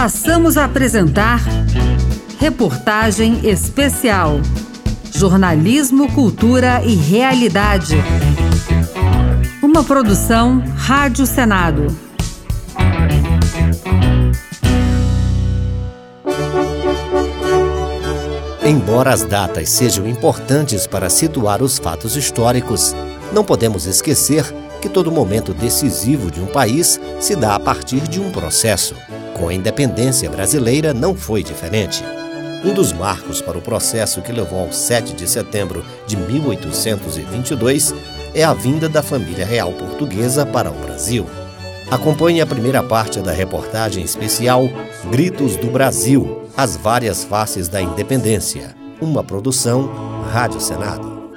Passamos a apresentar Reportagem Especial. Jornalismo, Cultura e Realidade. Uma produção Rádio Senado. Embora as datas sejam importantes para situar os fatos históricos, não podemos esquecer que todo momento decisivo de um país se dá a partir de um processo. Com a independência brasileira não foi diferente. Um dos marcos para o processo que levou ao 7 de setembro de 1822 é a vinda da família real portuguesa para o Brasil. Acompanhe a primeira parte da reportagem especial Gritos do Brasil As Várias Faces da Independência, uma produção Rádio Senado.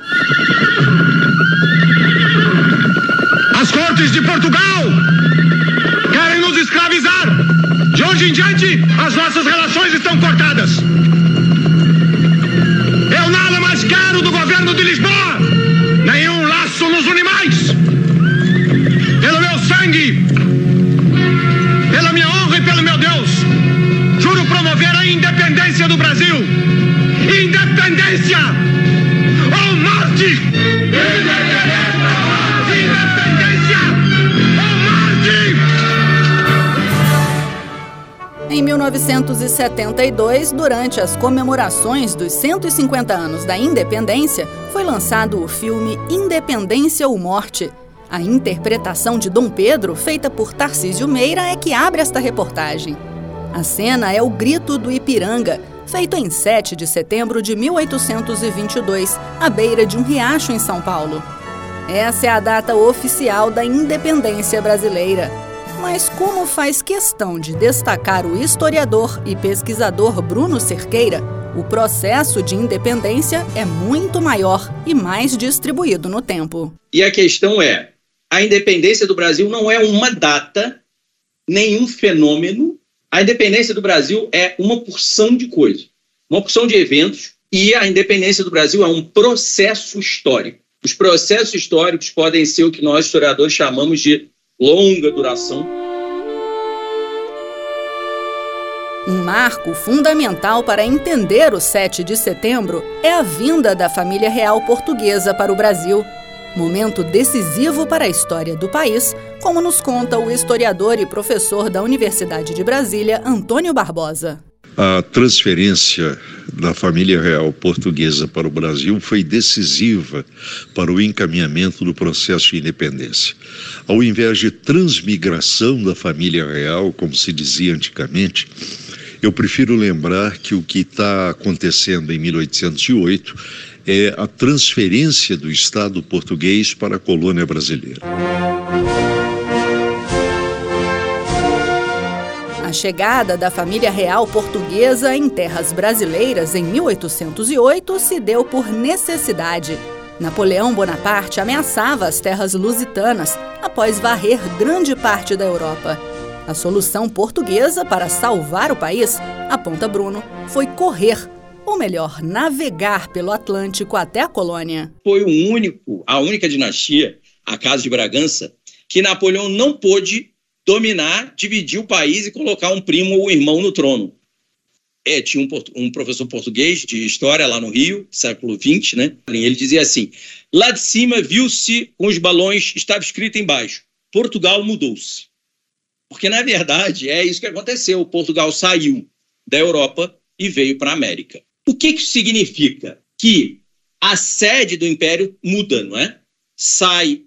As cortes de Portugal. De hoje em diante, as nossas relações estão cortadas. Eu nada mais quero do governo de Lisboa, nenhum laço nos une mais. Pelo meu sangue, pela minha honra e pelo meu Deus, juro promover a independência do Brasil. 1972, durante as comemorações dos 150 anos da independência, foi lançado o filme Independência ou Morte. A interpretação de Dom Pedro, feita por Tarcísio Meira, é que abre esta reportagem. A cena é o Grito do Ipiranga, feito em 7 de setembro de 1822, à beira de um riacho em São Paulo. Essa é a data oficial da independência brasileira. Mas como faz questão de destacar o historiador e pesquisador Bruno Cerqueira, o processo de independência é muito maior e mais distribuído no tempo. E a questão é: a independência do Brasil não é uma data, nenhum fenômeno. A independência do Brasil é uma porção de coisas, uma porção de eventos, e a independência do Brasil é um processo histórico. Os processos históricos podem ser o que nós historiadores chamamos de longa duração. Um marco fundamental para entender o 7 de setembro é a vinda da família real portuguesa para o Brasil. Momento decisivo para a história do país, como nos conta o historiador e professor da Universidade de Brasília, Antônio Barbosa. A transferência da família real portuguesa para o Brasil foi decisiva para o encaminhamento do processo de independência. Ao invés de transmigração da família real, como se dizia antigamente, eu prefiro lembrar que o que está acontecendo em 1808 é a transferência do Estado português para a colônia brasileira. A chegada da família real portuguesa em terras brasileiras em 1808 se deu por necessidade. Napoleão Bonaparte ameaçava as terras lusitanas após varrer grande parte da Europa. A solução portuguesa para salvar o país, aponta Bruno, foi correr, ou melhor, navegar pelo Atlântico até a colônia. Foi o único, a única dinastia, a Casa de Bragança, que Napoleão não pôde dominar, dividir o país e colocar um primo ou irmão no trono. É, tinha um, um, professor português de história lá no Rio, século XX, né? Ele dizia assim: lá de cima viu-se com os balões, estava escrito embaixo: Portugal mudou-se. Porque, na verdade, é isso que aconteceu. Portugal saiu da Europa e veio para a América. O que, que significa? Que a sede do império muda, não é? Sai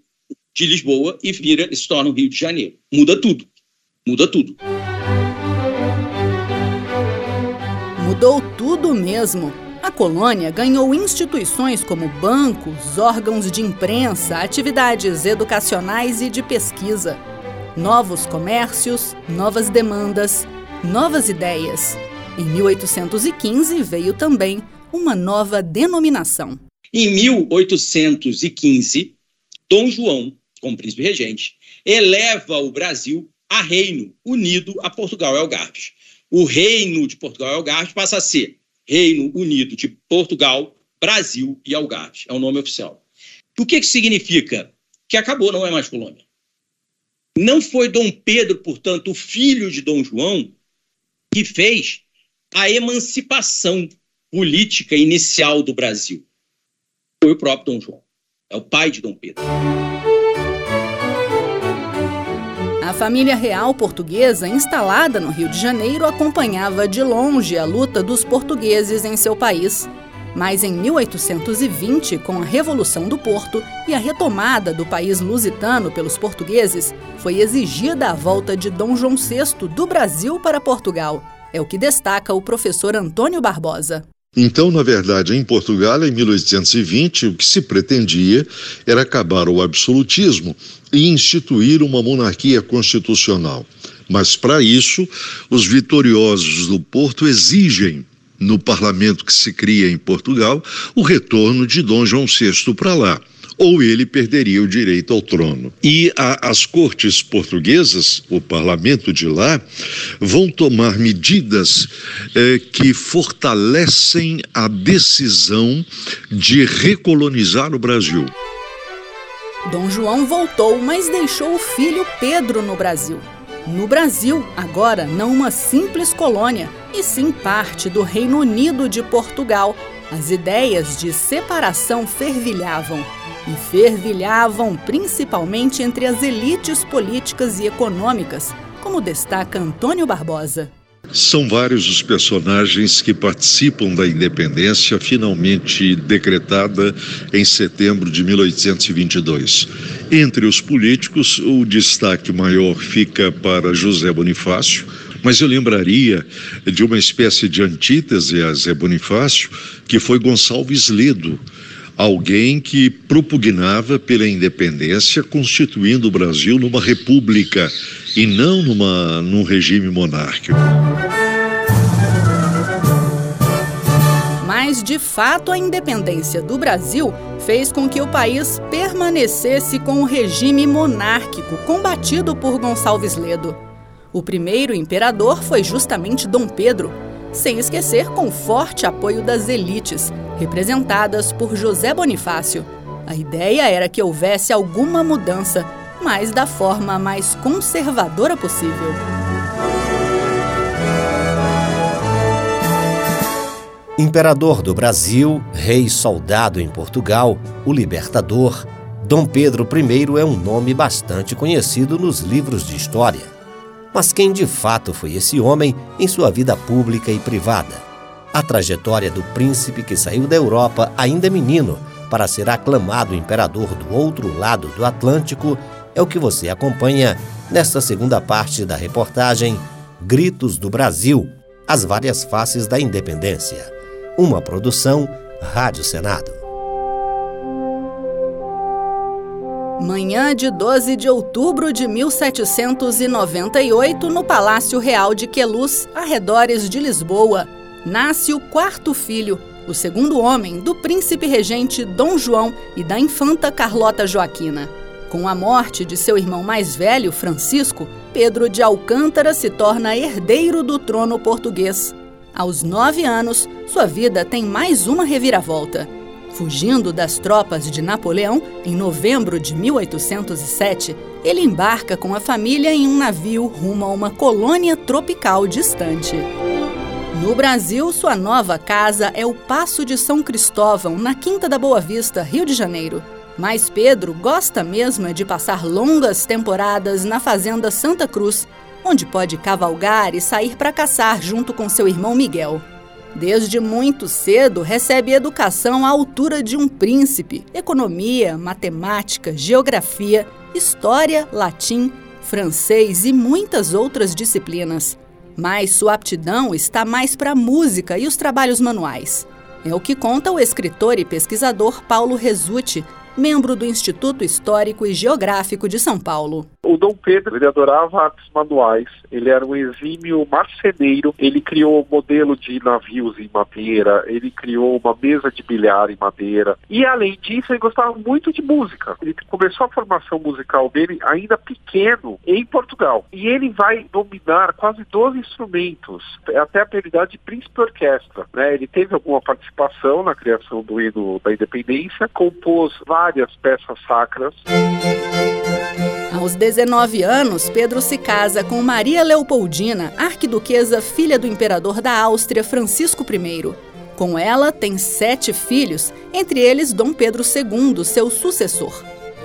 de Lisboa e vira se torna o Rio de Janeiro. Muda tudo. Muda tudo. Mudou tudo mesmo. A colônia ganhou instituições como bancos, órgãos de imprensa, atividades educacionais e de pesquisa. Novos comércios, novas demandas, novas ideias. Em 1815 veio também uma nova denominação. Em 1815, Dom João como príncipe regente, eleva o Brasil a reino unido a Portugal e Algarves. O reino de Portugal e Algarves passa a ser Reino Unido de Portugal, Brasil e Algarves. É o nome oficial. O que, que significa? Que acabou, não é mais colônia. Não foi Dom Pedro, portanto, o filho de Dom João, que fez a emancipação política inicial do Brasil. Foi o próprio Dom João. É o pai de Dom Pedro. A família real portuguesa, instalada no Rio de Janeiro, acompanhava de longe a luta dos portugueses em seu país. Mas em 1820, com a Revolução do Porto e a retomada do país lusitano pelos portugueses, foi exigida a volta de Dom João VI do Brasil para Portugal. É o que destaca o professor Antônio Barbosa. Então, na verdade, em Portugal, em 1820, o que se pretendia era acabar o absolutismo e instituir uma monarquia constitucional. Mas, para isso, os vitoriosos do Porto exigem, no parlamento que se cria em Portugal, o retorno de Dom João VI para lá ou ele perderia o direito ao trono. E a, as cortes portuguesas, o parlamento de lá, vão tomar medidas eh, que fortalecem a decisão de recolonizar o Brasil. Dom João voltou, mas deixou o filho Pedro no Brasil. No Brasil, agora não uma simples colônia, e sim parte do Reino Unido de Portugal. As ideias de separação fervilhavam e fervilhavam principalmente entre as elites políticas e econômicas, como destaca Antônio Barbosa. São vários os personagens que participam da independência, finalmente decretada em setembro de 1822. Entre os políticos, o destaque maior fica para José Bonifácio, mas eu lembraria de uma espécie de antítese a Zé Bonifácio, que foi Gonçalves Ledo, alguém que propugnava pela independência, constituindo o Brasil numa república e não numa, num regime monárquico. Mas, de fato, a independência do Brasil fez com que o país permanecesse com o regime monárquico combatido por Gonçalves Ledo. O primeiro imperador foi justamente Dom Pedro, sem esquecer com forte apoio das elites, representadas por José Bonifácio. A ideia era que houvesse alguma mudança, mas da forma mais conservadora possível. Imperador do Brasil, rei soldado em Portugal, o libertador, Dom Pedro I é um nome bastante conhecido nos livros de história. Mas quem de fato foi esse homem em sua vida pública e privada? A trajetória do príncipe que saiu da Europa ainda menino para ser aclamado imperador do outro lado do Atlântico é o que você acompanha nesta segunda parte da reportagem Gritos do Brasil As várias faces da independência. Uma produção Rádio Senado. Manhã de 12 de outubro de 1798, no Palácio Real de Queluz, arredores de Lisboa, nasce o quarto filho, o segundo homem do príncipe regente Dom João e da infanta Carlota Joaquina. Com a morte de seu irmão mais velho, Francisco, Pedro de Alcântara se torna herdeiro do trono português. Aos nove anos, sua vida tem mais uma reviravolta. Fugindo das tropas de Napoleão, em novembro de 1807, ele embarca com a família em um navio rumo a uma colônia tropical distante. No Brasil, sua nova casa é o Passo de São Cristóvão, na Quinta da Boa Vista, Rio de Janeiro. Mas Pedro gosta mesmo de passar longas temporadas na Fazenda Santa Cruz, onde pode cavalgar e sair para caçar junto com seu irmão Miguel. Desde muito cedo, recebe educação à altura de um príncipe: economia, matemática, geografia, história, latim, francês e muitas outras disciplinas. Mas sua aptidão está mais para a música e os trabalhos manuais. É o que conta o escritor e pesquisador Paulo Resutti, membro do Instituto Histórico e Geográfico de São Paulo. O Dom Pedro, ele adorava artes manuais, ele era um exímio marceneiro, ele criou um modelo de navios em madeira, ele criou uma mesa de bilhar em madeira, e além disso, ele gostava muito de música. Ele começou a formação musical dele ainda pequeno em Portugal, e ele vai dominar quase 12 instrumentos, até a apelidade de príncipe orquestra. Né? Ele teve alguma participação na criação do hino da independência, compôs várias peças sacras. Aos 19 anos, Pedro se casa com Maria Leopoldina, arquiduquesa filha do imperador da Áustria Francisco I. Com ela, tem sete filhos, entre eles Dom Pedro II, seu sucessor.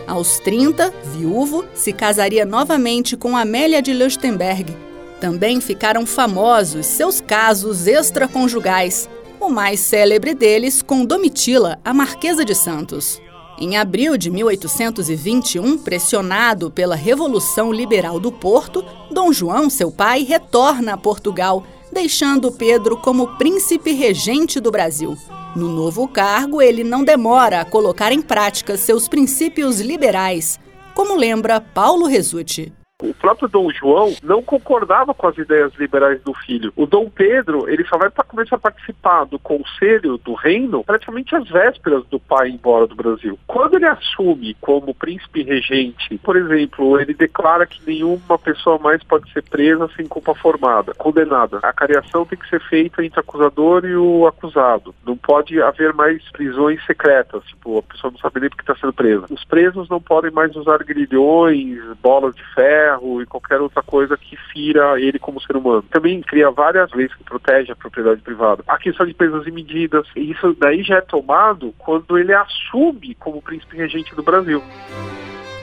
Aos 30, viúvo, se casaria novamente com Amélia de Leuchtenberg. Também ficaram famosos seus casos extraconjugais, o mais célebre deles com Domitila, a Marquesa de Santos. Em abril de 1821, pressionado pela Revolução Liberal do Porto, Dom João, seu pai, retorna a Portugal, deixando Pedro como príncipe regente do Brasil. No novo cargo, ele não demora a colocar em prática seus princípios liberais, como lembra Paulo Resutti. O próprio Dom João não concordava com as ideias liberais do filho. O Dom Pedro, ele só vai começar a participar do conselho do reino praticamente às vésperas do pai ir embora do Brasil. Quando ele assume como príncipe regente, por exemplo, ele declara que nenhuma pessoa mais pode ser presa sem culpa formada, condenada. A cariação tem que ser feita entre o acusador e o acusado. Não pode haver mais prisões secretas, tipo, a pessoa não sabe nem porque está sendo presa. Os presos não podem mais usar grilhões, bolas de ferro, ferro e qualquer outra coisa que fira ele como ser humano. Também cria várias leis que protegem a propriedade privada. A questão de e medidas, e isso daí já é tomado quando ele assume como príncipe regente do Brasil.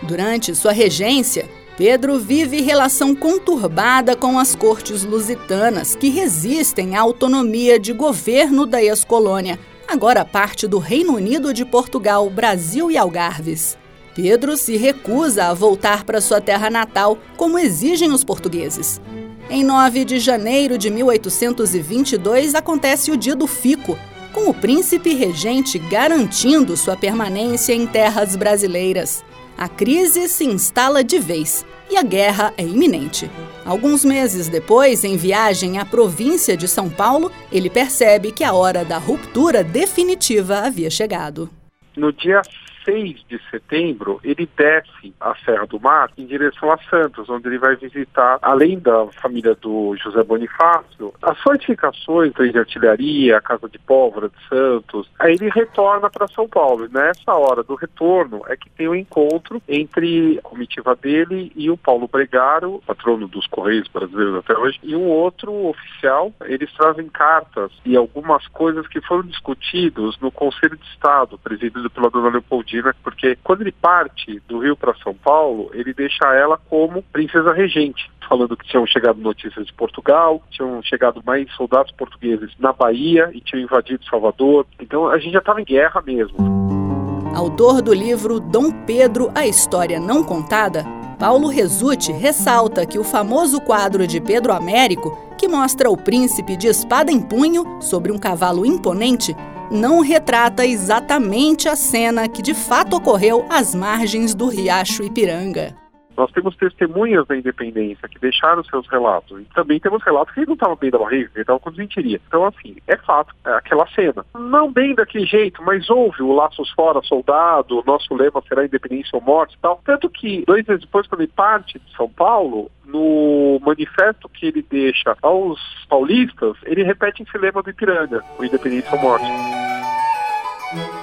Durante sua regência, Pedro vive relação conturbada com as cortes lusitanas, que resistem à autonomia de governo da ex-colônia, agora parte do Reino Unido de Portugal, Brasil e Algarves. Pedro se recusa a voltar para sua terra natal, como exigem os portugueses. Em 9 de janeiro de 1822 acontece o Dia do Fico, com o príncipe regente garantindo sua permanência em terras brasileiras. A crise se instala de vez e a guerra é iminente. Alguns meses depois, em viagem à província de São Paulo, ele percebe que a hora da ruptura definitiva havia chegado. No dia 6 de setembro, ele desce a Serra do Mar em direção a Santos, onde ele vai visitar, além da família do José Bonifácio, as fortificações de artilharia, a Casa de Pólvora de Santos. Aí ele retorna para São Paulo. E nessa hora do retorno é que tem o um encontro entre a comitiva dele e o Paulo Bregaro, patrono dos Correios brasileiros até hoje, e um outro oficial. Eles trazem cartas e algumas coisas que foram discutidos no Conselho de Estado, presidido pela dona Leopoldina porque quando ele parte do Rio para São Paulo, ele deixa ela como princesa regente, falando que tinham chegado notícias de Portugal, tinham chegado mais soldados portugueses na Bahia e tinham invadido Salvador. Então a gente já estava em guerra mesmo. Autor do livro Dom Pedro, a História Não Contada, Paulo Resutti ressalta que o famoso quadro de Pedro Américo, que mostra o príncipe de espada em punho sobre um cavalo imponente, não retrata exatamente a cena que de fato ocorreu às margens do riacho Ipiranga. Nós temos testemunhas da independência que deixaram seus relatos. E também temos relatos que ele não estava bem da barriga, ele estava com desentiria. Então, assim, é fato, é aquela cena. Não bem daquele jeito, mas houve o Laços Fora, Soldado, o nosso lema será independência ou morte e tal. Tanto que, dois meses depois, quando ele parte de São Paulo, no manifesto que ele deixa aos paulistas, ele repete esse lema do Ipiranga, o independência ou morte.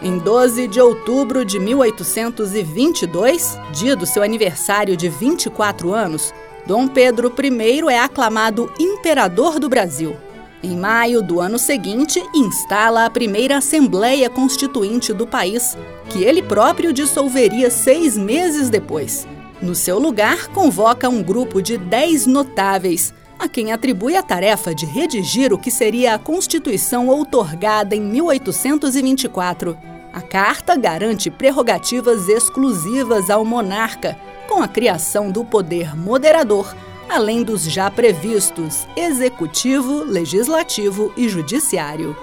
Em 12 de outubro de 1822, dia do seu aniversário de 24 anos, Dom Pedro I é aclamado Imperador do Brasil. Em maio do ano seguinte, instala a primeira Assembleia Constituinte do país, que ele próprio dissolveria seis meses depois. No seu lugar, convoca um grupo de dez notáveis, a quem atribui a tarefa de redigir o que seria a Constituição outorgada em 1824. A carta garante prerrogativas exclusivas ao monarca, com a criação do poder moderador, além dos já previstos executivo, legislativo e judiciário.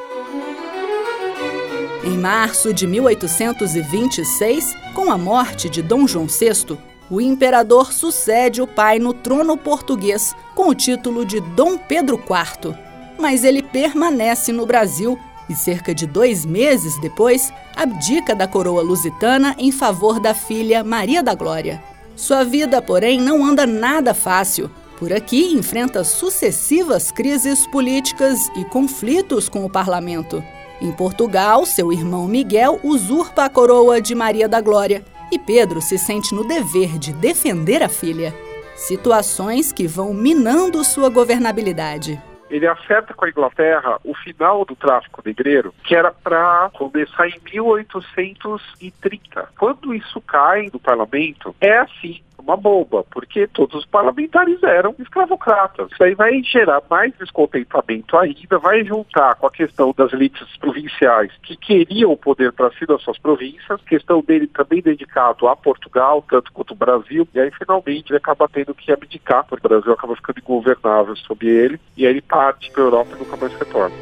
Em março de 1826, com a morte de Dom João VI, o imperador sucede o pai no trono português com o título de Dom Pedro IV. Mas ele permanece no Brasil e, cerca de dois meses depois, abdica da coroa lusitana em favor da filha Maria da Glória. Sua vida, porém, não anda nada fácil. Por aqui, enfrenta sucessivas crises políticas e conflitos com o parlamento. Em Portugal, seu irmão Miguel usurpa a coroa de Maria da Glória e Pedro se sente no dever de defender a filha. Situações que vão minando sua governabilidade ele acerta com a Inglaterra o final do tráfico negreiro, que era para começar em 1830. Quando isso cai no parlamento, é assim uma bomba, porque todos os parlamentares eram escravocratas. Isso aí vai gerar mais descontentamento ainda, vai juntar com a questão das elites provinciais que queriam o poder para si das suas províncias, questão dele também dedicado a Portugal, tanto quanto o Brasil, e aí finalmente ele acaba tendo que abdicar, porque o Brasil acaba ficando ingovernável sob ele, e aí ele parte para a Europa e nunca mais retorna.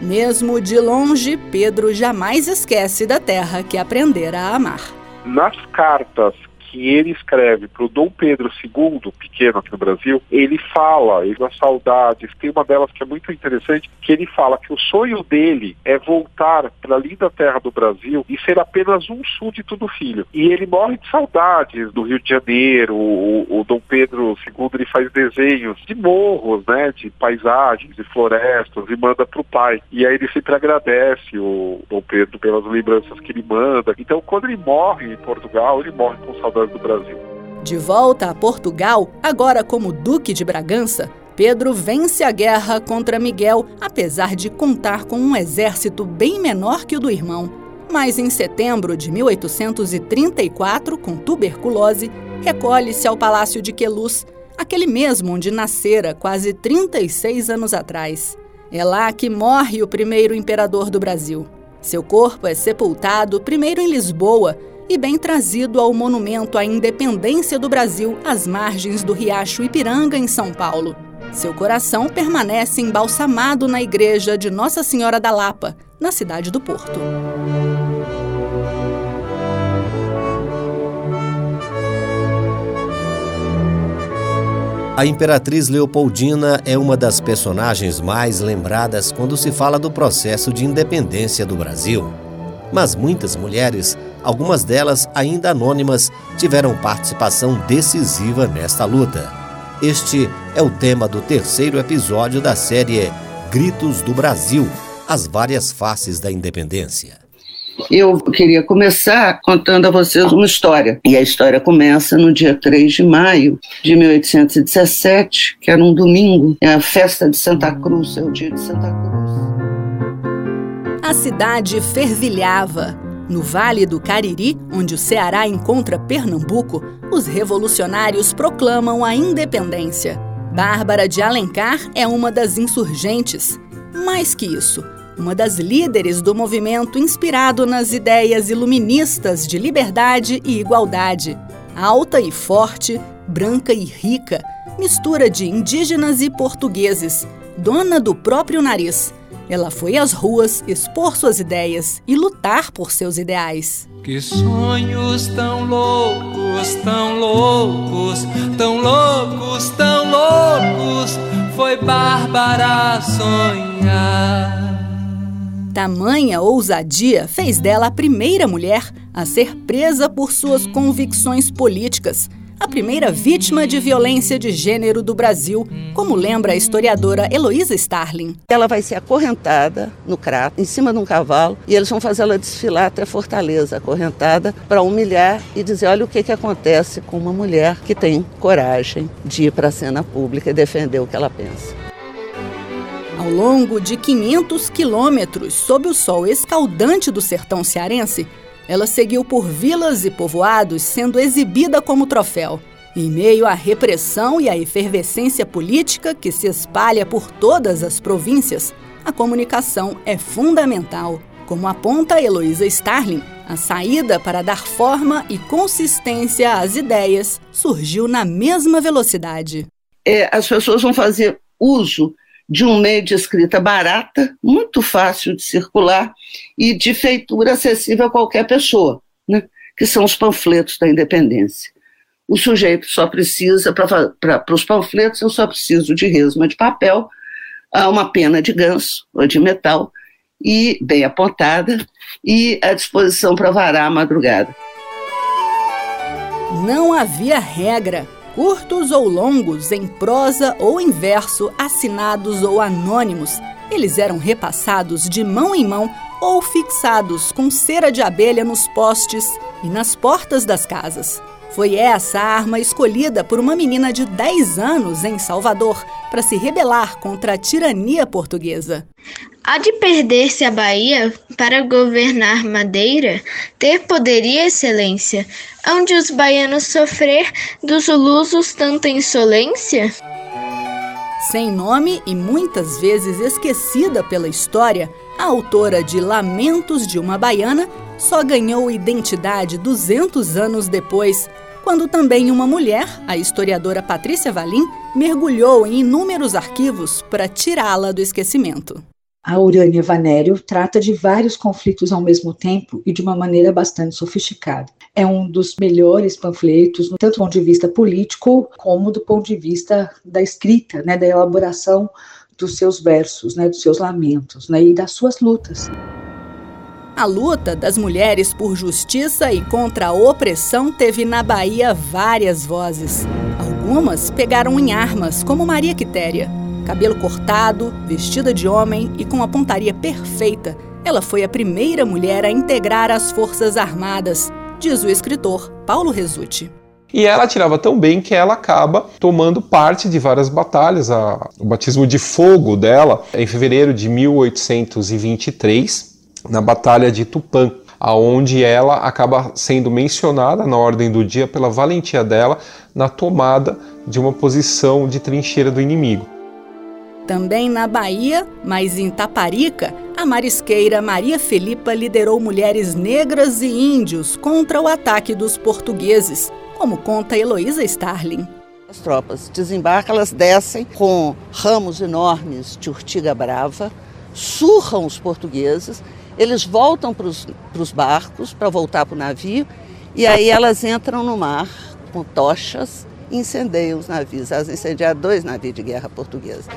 Mesmo de longe, Pedro jamais esquece da terra que aprendera a amar. Nas cartas que ele escreve para o Dom Pedro II, pequeno aqui no Brasil, ele fala, ele das saudades, tem uma delas que é muito interessante, que ele fala que o sonho dele é voltar para a linda terra do Brasil e ser apenas um súdito do filho. E ele morre de saudades do Rio de Janeiro, o, o Dom Pedro II ele faz desenhos de morros, né, de paisagens, de florestas e manda para o pai. E aí ele sempre agradece o Dom Pedro pelas lembranças que ele manda. Então quando ele morre em Portugal, ele morre com saudades do Brasil. De volta a Portugal, agora como Duque de Bragança, Pedro vence a guerra contra Miguel, apesar de contar com um exército bem menor que o do irmão. Mas em setembro de 1834, com tuberculose, recolhe-se ao Palácio de Queluz, aquele mesmo onde nascera quase 36 anos atrás. É lá que morre o primeiro imperador do Brasil. Seu corpo é sepultado primeiro em Lisboa e bem trazido ao Monumento à Independência do Brasil, às margens do Riacho Ipiranga, em São Paulo. Seu coração permanece embalsamado na igreja de Nossa Senhora da Lapa, na cidade do Porto. A Imperatriz Leopoldina é uma das personagens mais lembradas quando se fala do processo de independência do Brasil. Mas muitas mulheres algumas delas ainda anônimas, tiveram participação decisiva nesta luta. Este é o tema do terceiro episódio da série Gritos do Brasil As Várias Faces da Independência. Eu queria começar contando a vocês uma história. E a história começa no dia 3 de maio de 1817, que era um domingo, é a festa de Santa Cruz, é o dia de Santa Cruz. A cidade fervilhava. No Vale do Cariri, onde o Ceará encontra Pernambuco, os revolucionários proclamam a independência. Bárbara de Alencar é uma das insurgentes. Mais que isso, uma das líderes do movimento inspirado nas ideias iluministas de liberdade e igualdade. Alta e forte, branca e rica, mistura de indígenas e portugueses, dona do próprio nariz ela foi às ruas expor suas ideias e lutar por seus ideais. Que sonhos tão loucos, tão loucos, tão loucos, tão loucos, foi Bárbara sonhar. Tamanha ousadia fez dela a primeira mulher a ser presa por suas convicções políticas a primeira vítima de violência de gênero do Brasil, como lembra a historiadora Heloísa Starling. Ela vai ser acorrentada no crato, em cima de um cavalo, e eles vão fazer ela desfilar até Fortaleza, acorrentada, para humilhar e dizer: olha o que, que acontece com uma mulher que tem coragem de ir para a cena pública e defender o que ela pensa. Ao longo de 500 quilômetros sob o sol escaldante do sertão cearense, ela seguiu por vilas e povoados, sendo exibida como troféu. Em meio à repressão e à efervescência política que se espalha por todas as províncias, a comunicação é fundamental. Como aponta Heloísa Starling, a saída para dar forma e consistência às ideias surgiu na mesma velocidade. É, as pessoas vão fazer uso de um meio de escrita barata, muito fácil de circular e de feitura acessível a qualquer pessoa, né? que são os panfletos da independência. O sujeito só precisa, para os panfletos, eu só preciso de resma de papel, uma pena de ganso ou de metal, e bem apontada, e à disposição para varar a madrugada. Não havia regra curtos ou longos, em prosa ou em verso, assinados ou anônimos. Eles eram repassados de mão em mão ou fixados com cera de abelha nos postes e nas portas das casas. Foi essa a arma escolhida por uma menina de 10 anos em Salvador para se rebelar contra a tirania portuguesa. Há de perder-se a Bahia para governar Madeira, ter poder e excelência, onde os baianos sofrer dos lusos tanta insolência? Sem nome e muitas vezes esquecida pela história, a autora de Lamentos de uma Baiana só ganhou identidade 200 anos depois, quando também uma mulher, a historiadora Patrícia Valim, mergulhou em inúmeros arquivos para tirá-la do esquecimento. A Urânia Vanério trata de vários conflitos ao mesmo tempo e de uma maneira bastante sofisticada. É um dos melhores panfletos, tanto do ponto de vista político como do ponto de vista da escrita, né, da elaboração dos seus versos, né, dos seus lamentos né, e das suas lutas. A luta das mulheres por justiça e contra a opressão teve na Bahia várias vozes. Algumas pegaram em armas, como Maria Quitéria. Cabelo cortado, vestida de homem e com a pontaria perfeita, ela foi a primeira mulher a integrar as Forças Armadas, diz o escritor Paulo Resutti. E ela atirava tão bem que ela acaba tomando parte de várias batalhas. O batismo de fogo dela é em fevereiro de 1823 na Batalha de Tupã, aonde ela acaba sendo mencionada na ordem do dia pela valentia dela na tomada de uma posição de trincheira do inimigo. Também na Bahia, mas em Taparica, a marisqueira Maria Felipa liderou mulheres negras e índios contra o ataque dos portugueses, como conta Heloísa Starling. As tropas desembarcam, elas descem com ramos enormes de urtiga brava, surram os portugueses eles voltam para os barcos para voltar para o navio e aí elas entram no mar com tochas e incendeiam os navios. Elas incendiaram dois navios de guerra portuguesa.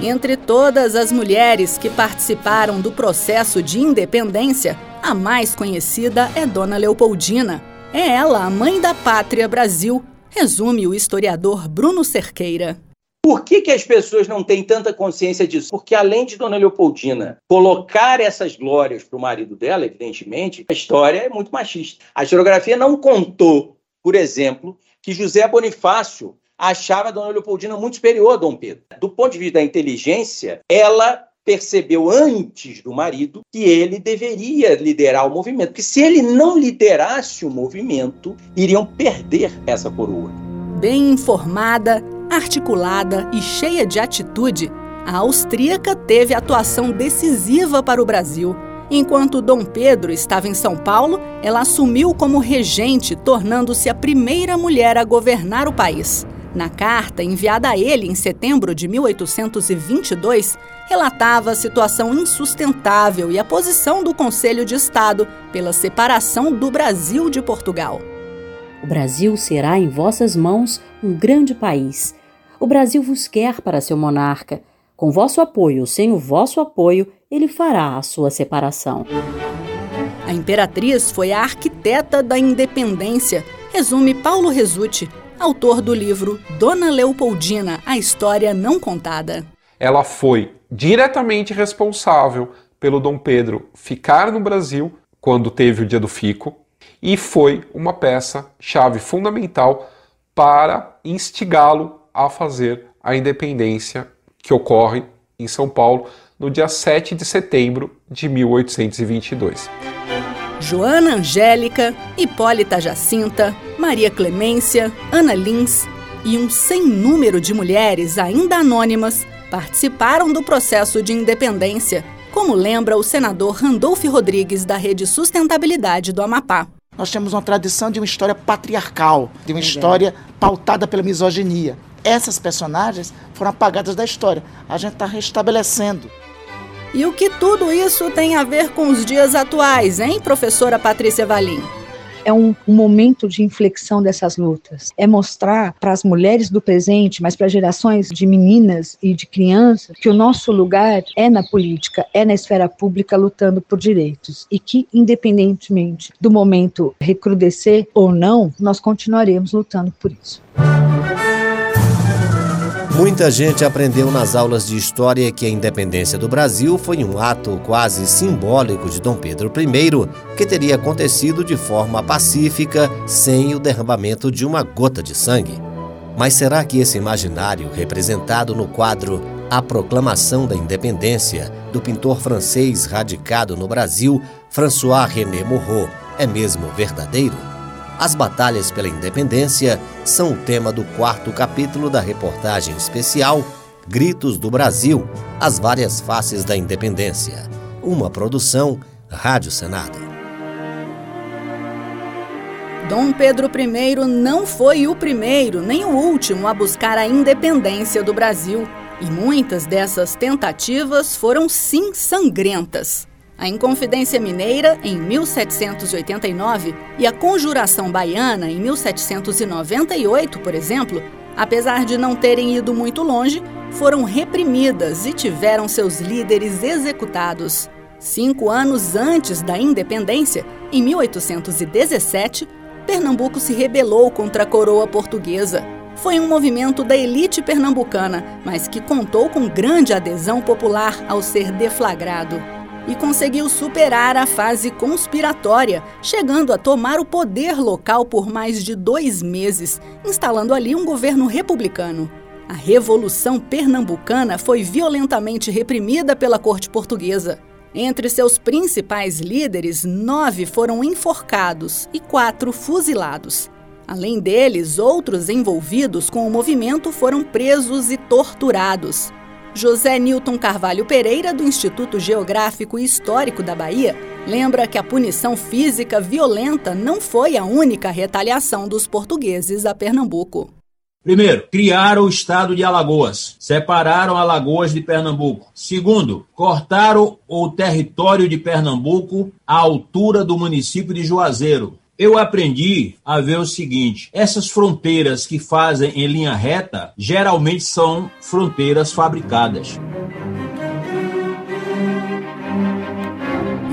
Entre todas as mulheres que participaram do processo de independência, a mais conhecida é Dona Leopoldina. É ela a mãe da pátria Brasil, resume o historiador Bruno Cerqueira. Por que, que as pessoas não têm tanta consciência disso? Porque além de Dona Leopoldina colocar essas glórias para o marido dela, evidentemente, a história é muito machista. A historiografia não contou, por exemplo, que José Bonifácio achava Dona Leopoldina muito superior a Dom Pedro. Do ponto de vista da inteligência, ela percebeu antes do marido que ele deveria liderar o movimento, porque se ele não liderasse o movimento, iriam perder essa coroa. Bem informada, articulada e cheia de atitude, a austríaca teve atuação decisiva para o Brasil. Enquanto Dom Pedro estava em São Paulo, ela assumiu como regente, tornando-se a primeira mulher a governar o país. Na carta enviada a ele em setembro de 1822, relatava a situação insustentável e a posição do Conselho de Estado pela separação do Brasil de Portugal. O Brasil será em vossas mãos um grande país, o Brasil vos quer para seu monarca. Com vosso apoio ou sem o vosso apoio, ele fará a sua separação. A imperatriz foi a arquiteta da independência, resume Paulo Resutti, autor do livro Dona Leopoldina, a história não contada. Ela foi diretamente responsável pelo Dom Pedro ficar no Brasil quando teve o dia do fico e foi uma peça chave fundamental para instigá-lo a fazer a independência que ocorre em São Paulo no dia 7 de setembro de 1822. Joana Angélica, Hipólita Jacinta, Maria Clemência, Ana Lins e um sem número de mulheres ainda anônimas participaram do processo de independência, como lembra o senador Randolfo Rodrigues da Rede Sustentabilidade do Amapá. Nós temos uma tradição de uma história patriarcal, de uma história pautada pela misoginia essas personagens foram apagadas da história. A gente está restabelecendo. E o que tudo isso tem a ver com os dias atuais, hein, professora Patrícia Valim? é um, um, momento de inflexão dessas lutas. É mostrar para as mulheres do presente, mas para gerações de meninas e de crianças, que o nosso lugar é na política, é na esfera pública lutando por direitos. E que, independentemente do momento recrudescer ou não, nós continuaremos lutando por isso. Muita gente aprendeu nas aulas de história que a independência do Brasil foi um ato quase simbólico de Dom Pedro I, que teria acontecido de forma pacífica, sem o derramamento de uma gota de sangue. Mas será que esse imaginário, representado no quadro A Proclamação da Independência, do pintor francês radicado no Brasil, François René Moreau, é mesmo verdadeiro? As batalhas pela independência são o tema do quarto capítulo da reportagem especial Gritos do Brasil As Várias Faces da Independência. Uma produção Rádio Senado. Dom Pedro I não foi o primeiro nem o último a buscar a independência do Brasil. E muitas dessas tentativas foram sim sangrentas. A Inconfidência Mineira, em 1789, e a Conjuração Baiana, em 1798, por exemplo, apesar de não terem ido muito longe, foram reprimidas e tiveram seus líderes executados. Cinco anos antes da independência, em 1817, Pernambuco se rebelou contra a coroa portuguesa. Foi um movimento da elite pernambucana, mas que contou com grande adesão popular ao ser deflagrado e conseguiu superar a fase conspiratória, chegando a tomar o poder local por mais de dois meses, instalando ali um governo republicano. A Revolução Pernambucana foi violentamente reprimida pela corte portuguesa. Entre seus principais líderes, nove foram enforcados e quatro fuzilados. Além deles, outros envolvidos com o movimento foram presos e torturados. José Newton Carvalho Pereira, do Instituto Geográfico e Histórico da Bahia, lembra que a punição física violenta não foi a única retaliação dos portugueses a Pernambuco. Primeiro, criaram o estado de Alagoas, separaram Alagoas de Pernambuco. Segundo, cortaram o território de Pernambuco à altura do município de Juazeiro, eu aprendi a ver o seguinte: essas fronteiras que fazem em linha reta geralmente são fronteiras fabricadas.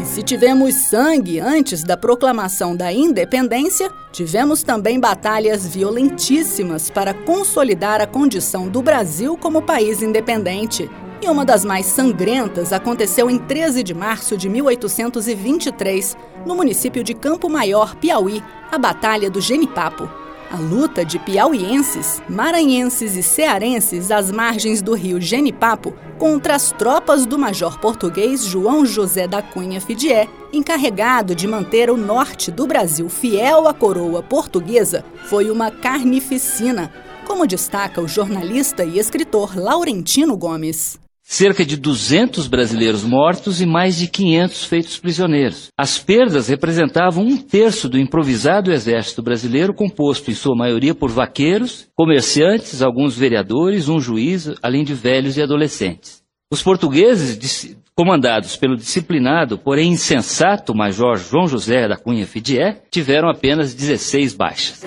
E se tivemos sangue antes da proclamação da independência, tivemos também batalhas violentíssimas para consolidar a condição do Brasil como país independente. E uma das mais sangrentas aconteceu em 13 de março de 1823, no município de Campo Maior, Piauí, a Batalha do Genipapo. A luta de piauienses, maranhenses e cearenses às margens do rio Genipapo contra as tropas do major português João José da Cunha Fidié, encarregado de manter o norte do Brasil fiel à coroa portuguesa, foi uma carnificina, como destaca o jornalista e escritor Laurentino Gomes cerca de 200 brasileiros mortos e mais de 500 feitos prisioneiros. As perdas representavam um terço do improvisado exército brasileiro, composto em sua maioria por vaqueiros, comerciantes, alguns vereadores, um juiz, além de velhos e adolescentes. Os portugueses, comandados pelo disciplinado, porém insensato Major João José da Cunha Fidié, tiveram apenas 16 baixas.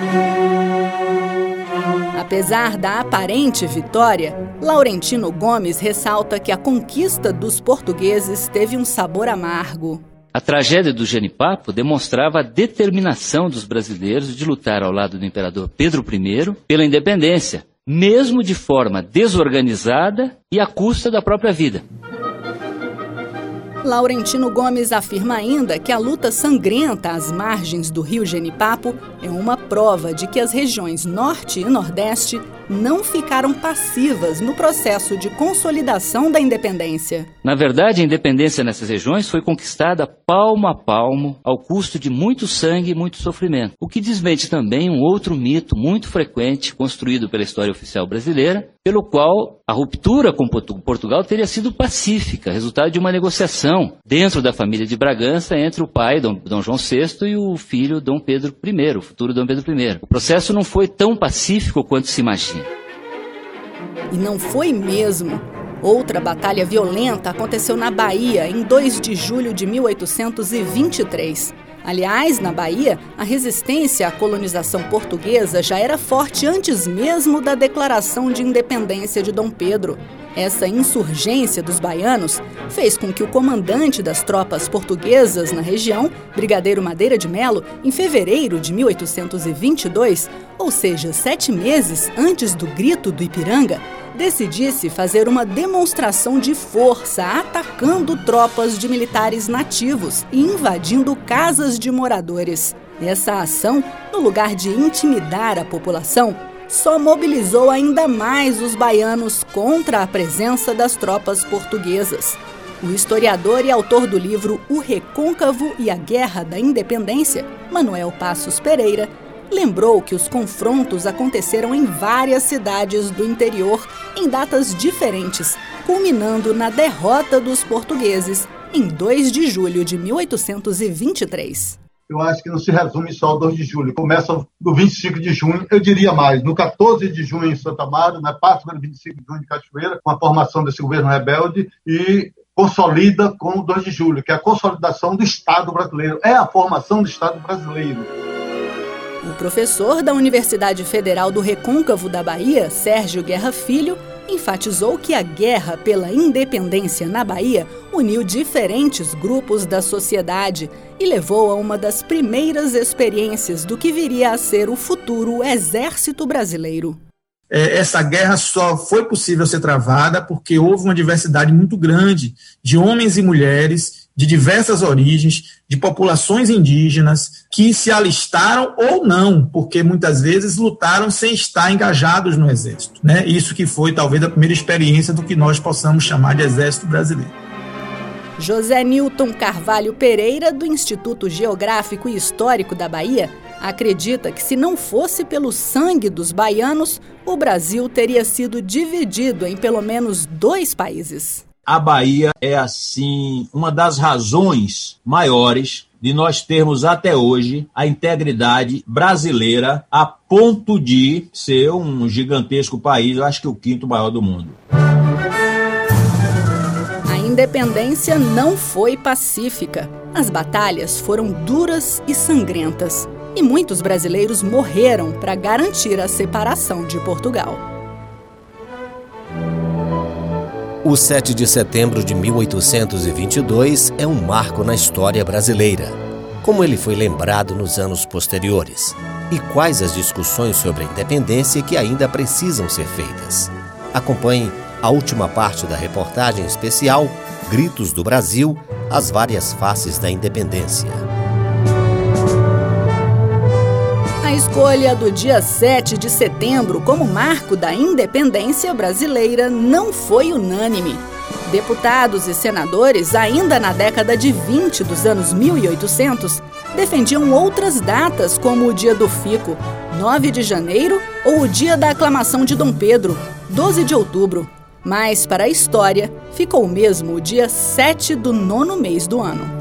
Apesar da aparente vitória, Laurentino Gomes ressalta que a conquista dos portugueses teve um sabor amargo. A tragédia do Genipapo demonstrava a determinação dos brasileiros de lutar ao lado do imperador Pedro I pela independência, mesmo de forma desorganizada e à custa da própria vida. Laurentino Gomes afirma ainda que a luta sangrenta às margens do rio Genipapo é uma prova de que as regiões Norte e Nordeste não ficaram passivas no processo de consolidação da independência. Na verdade, a independência nessas regiões foi conquistada palmo a palmo, ao custo de muito sangue e muito sofrimento. O que desmente também um outro mito muito frequente construído pela história oficial brasileira, pelo qual a ruptura com Portugal teria sido pacífica, resultado de uma negociação dentro da família de Bragança entre o pai, Dom, João VI, e o filho, Dom Pedro I, o futuro Dom Pedro I. O processo não foi tão pacífico quanto se imagina. E não foi mesmo. Outra batalha violenta aconteceu na Bahia em 2 de julho de 1823. Aliás, na Bahia, a resistência à colonização portuguesa já era forte antes mesmo da declaração de independência de Dom Pedro. Essa insurgência dos baianos fez com que o comandante das tropas portuguesas na região, Brigadeiro Madeira de Melo, em fevereiro de 1822, ou seja, sete meses antes do Grito do Ipiranga, decidisse fazer uma demonstração de força atacando tropas de militares nativos e invadindo casas de moradores. Essa ação, no lugar de intimidar a população, só mobilizou ainda mais os baianos contra a presença das tropas portuguesas. O historiador e autor do livro O Recôncavo e a Guerra da Independência, Manuel Passos Pereira, lembrou que os confrontos aconteceram em várias cidades do interior em datas diferentes, culminando na derrota dos portugueses em 2 de julho de 1823 eu acho que não se resume só ao 2 de julho. Começa no 25 de junho, eu diria mais, no 14 de junho em Santa Maria, né, passa pelo 25 de junho de Cachoeira, com a formação desse governo rebelde, e consolida com o 2 de julho, que é a consolidação do Estado brasileiro. É a formação do Estado brasileiro. O professor da Universidade Federal do Recôncavo da Bahia, Sérgio Guerra Filho, enfatizou que a guerra pela independência na Bahia uniu diferentes grupos da sociedade e levou a uma das primeiras experiências do que viria a ser o futuro Exército Brasileiro. É, essa guerra só foi possível ser travada porque houve uma diversidade muito grande de homens e mulheres de diversas origens, de populações indígenas que se alistaram ou não, porque muitas vezes lutaram sem estar engajados no exército. Né? Isso que foi talvez a primeira experiência do que nós possamos chamar de exército brasileiro. José Newton Carvalho Pereira, do Instituto Geográfico e Histórico da Bahia, acredita que se não fosse pelo sangue dos baianos, o Brasil teria sido dividido em pelo menos dois países a Bahia é, assim, uma das razões maiores de nós termos até hoje a integridade brasileira a ponto de ser um gigantesco país, eu acho que o quinto maior do mundo. A independência não foi pacífica. As batalhas foram duras e sangrentas. E muitos brasileiros morreram para garantir a separação de Portugal. O 7 de setembro de 1822 é um marco na história brasileira. Como ele foi lembrado nos anos posteriores? E quais as discussões sobre a independência que ainda precisam ser feitas? Acompanhe a última parte da reportagem especial Gritos do Brasil As Várias Faces da Independência. Escolha do dia 7 de setembro como marco da independência brasileira não foi unânime. Deputados e senadores, ainda na década de 20 dos anos 1800, defendiam outras datas, como o Dia do Fico, 9 de janeiro, ou o Dia da Aclamação de Dom Pedro, 12 de outubro. Mas, para a história, ficou mesmo o dia 7 do nono mês do ano.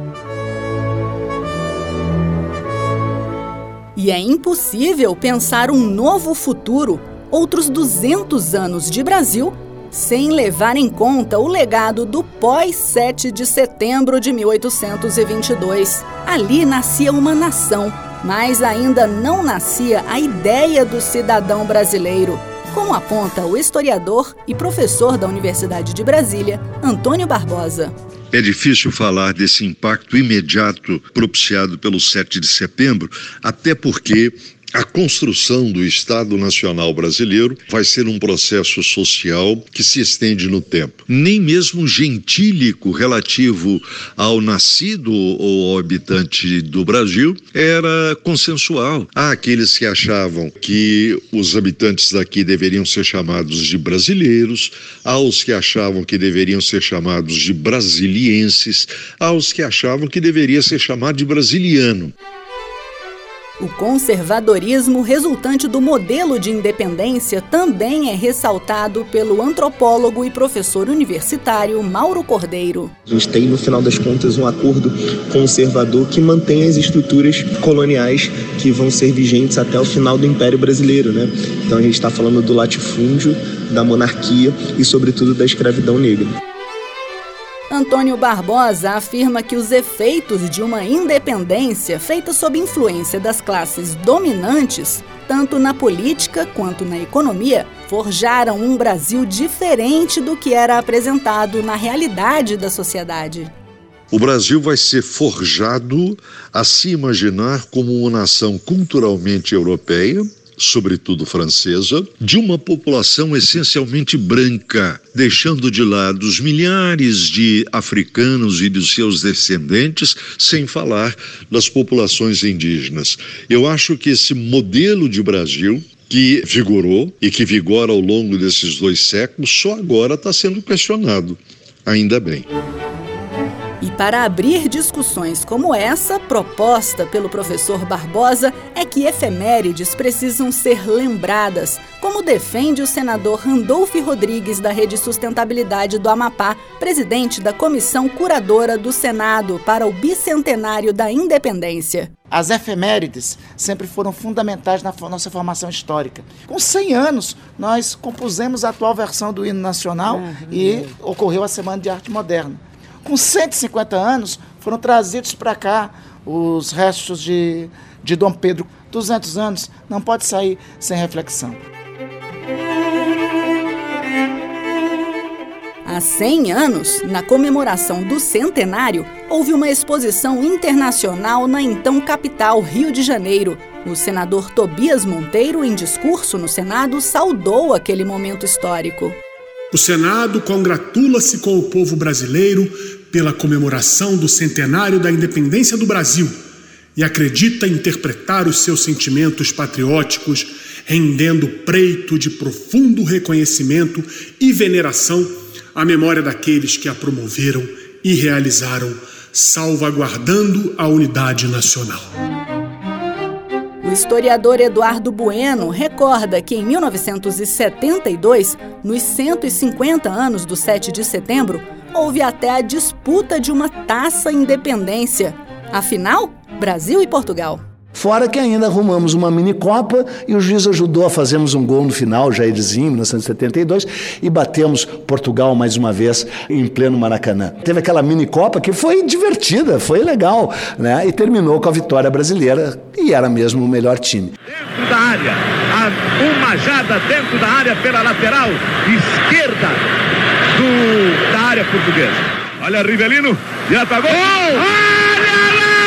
E é impossível pensar um novo futuro, outros 200 anos de Brasil, sem levar em conta o legado do pós-7 de setembro de 1822. Ali nascia uma nação, mas ainda não nascia a ideia do cidadão brasileiro, como aponta o historiador e professor da Universidade de Brasília, Antônio Barbosa. É difícil falar desse impacto imediato propiciado pelo 7 de setembro, até porque a construção do Estado Nacional Brasileiro vai ser um processo social que se estende no tempo. Nem mesmo gentílico relativo ao nascido ou ao habitante do Brasil era consensual. Há aqueles que achavam que os habitantes daqui deveriam ser chamados de brasileiros, há os que achavam que deveriam ser chamados de brasilienses, há os que achavam que deveria ser chamado de brasiliano. O conservadorismo resultante do modelo de independência também é ressaltado pelo antropólogo e professor universitário Mauro Cordeiro. A gente tem, no final das contas, um acordo conservador que mantém as estruturas coloniais que vão ser vigentes até o final do Império Brasileiro. Né? Então a gente está falando do latifúndio, da monarquia e, sobretudo, da escravidão negra. Antônio Barbosa afirma que os efeitos de uma independência feita sob influência das classes dominantes, tanto na política quanto na economia, forjaram um Brasil diferente do que era apresentado na realidade da sociedade. O Brasil vai ser forjado a se imaginar como uma nação culturalmente europeia, sobretudo francesa, de uma população essencialmente branca, deixando de lado os milhares de africanos e de seus descendentes, sem falar das populações indígenas. Eu acho que esse modelo de Brasil que vigorou e que vigora ao longo desses dois séculos, só agora está sendo questionado. Ainda bem. E para abrir discussões como essa, proposta pelo professor Barbosa, é que efemérides precisam ser lembradas, como defende o senador Randolph Rodrigues, da Rede Sustentabilidade do Amapá, presidente da comissão curadora do Senado para o bicentenário da independência. As efemérides sempre foram fundamentais na nossa formação histórica. Com 100 anos, nós compusemos a atual versão do hino nacional e ocorreu a Semana de Arte Moderna. Com 150 anos, foram trazidos para cá os restos de, de Dom Pedro. 200 anos não pode sair sem reflexão. Há 100 anos, na comemoração do centenário, houve uma exposição internacional na então capital Rio de Janeiro. O senador Tobias Monteiro, em discurso no Senado, saudou aquele momento histórico. O Senado congratula-se com o povo brasileiro pela comemoração do centenário da independência do Brasil e acredita interpretar os seus sentimentos patrióticos, rendendo preito de profundo reconhecimento e veneração à memória daqueles que a promoveram e realizaram, salvaguardando a unidade nacional. O historiador Eduardo Bueno recorda que em 1972, nos 150 anos do 7 de setembro, houve até a disputa de uma taça independência. Afinal, Brasil e Portugal. Fora que ainda arrumamos uma mini Copa e o juiz ajudou a fazermos um gol no final, Jairzinho, em 1972, e batemos Portugal mais uma vez em pleno Maracanã. Teve aquela mini Copa que foi divertida, foi legal, né? E terminou com a vitória brasileira e era mesmo o melhor time. Dentro da área, uma jada dentro da área pela lateral esquerda do, área portuguesa. Olha Rivelino, já tá gol! Olha lá!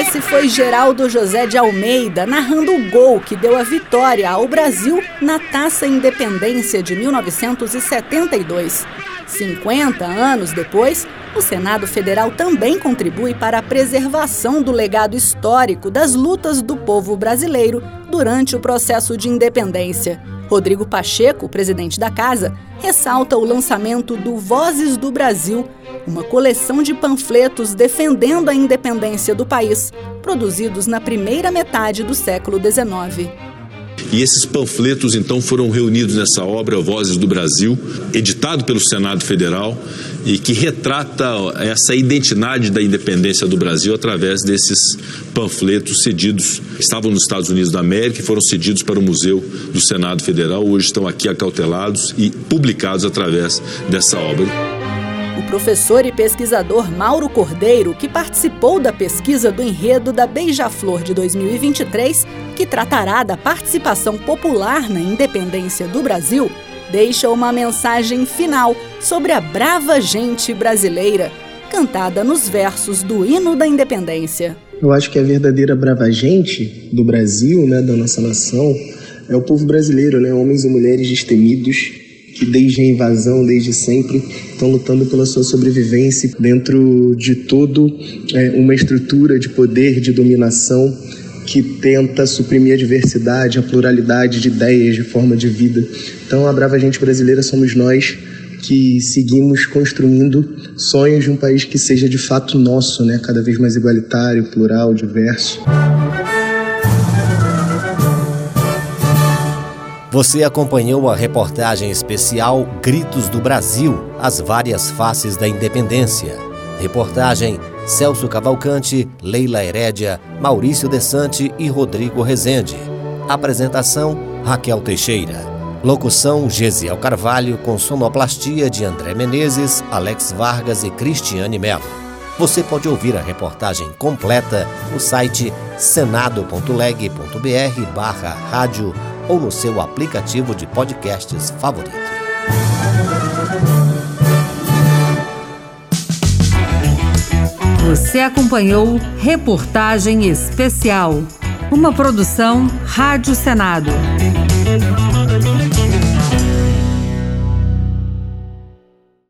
Esse foi Geraldo José de Almeida narrando o gol que deu a vitória ao Brasil na Taça Independência de 1972. 50 anos depois, o Senado Federal também contribui para a preservação do legado histórico das lutas do povo brasileiro durante o processo de independência. Rodrigo Pacheco, presidente da casa, ressalta o lançamento do Vozes do Brasil, uma coleção de panfletos defendendo a independência do país, produzidos na primeira metade do século XIX. E esses panfletos então foram reunidos nessa obra Vozes do Brasil, editado pelo Senado Federal e que retrata essa identidade da independência do Brasil através desses panfletos cedidos. Estavam nos Estados Unidos da América e foram cedidos para o Museu do Senado Federal. Hoje estão aqui acautelados e publicados através dessa obra. O professor e pesquisador Mauro Cordeiro, que participou da pesquisa do enredo da Beija-Flor de 2023, que tratará da participação popular na independência do Brasil, deixa uma mensagem final sobre a brava gente brasileira, cantada nos versos do hino da independência. Eu acho que a verdadeira brava gente do Brasil, né, da nossa nação, é o povo brasileiro, né, homens e mulheres destemidos que desde a invasão, desde sempre, estão lutando pela sua sobrevivência dentro de todo é, uma estrutura de poder, de dominação que tenta suprimir a diversidade, a pluralidade de ideias, de forma de vida. Então, a brava gente brasileira somos nós que seguimos construindo sonhos de um país que seja de fato nosso, né? cada vez mais igualitário, plural, diverso. Você acompanhou a reportagem especial Gritos do Brasil As Várias Faces da Independência. Reportagem Celso Cavalcante, Leila Herédia, Maurício Desante e Rodrigo Rezende. Apresentação Raquel Teixeira. Locução Gesiel Carvalho com sonoplastia de André Menezes, Alex Vargas e Cristiane Mello. Você pode ouvir a reportagem completa no site senado.leg.br barra rádio ou no seu aplicativo de podcasts favorito. Você acompanhou Reportagem Especial, uma produção Rádio Senado.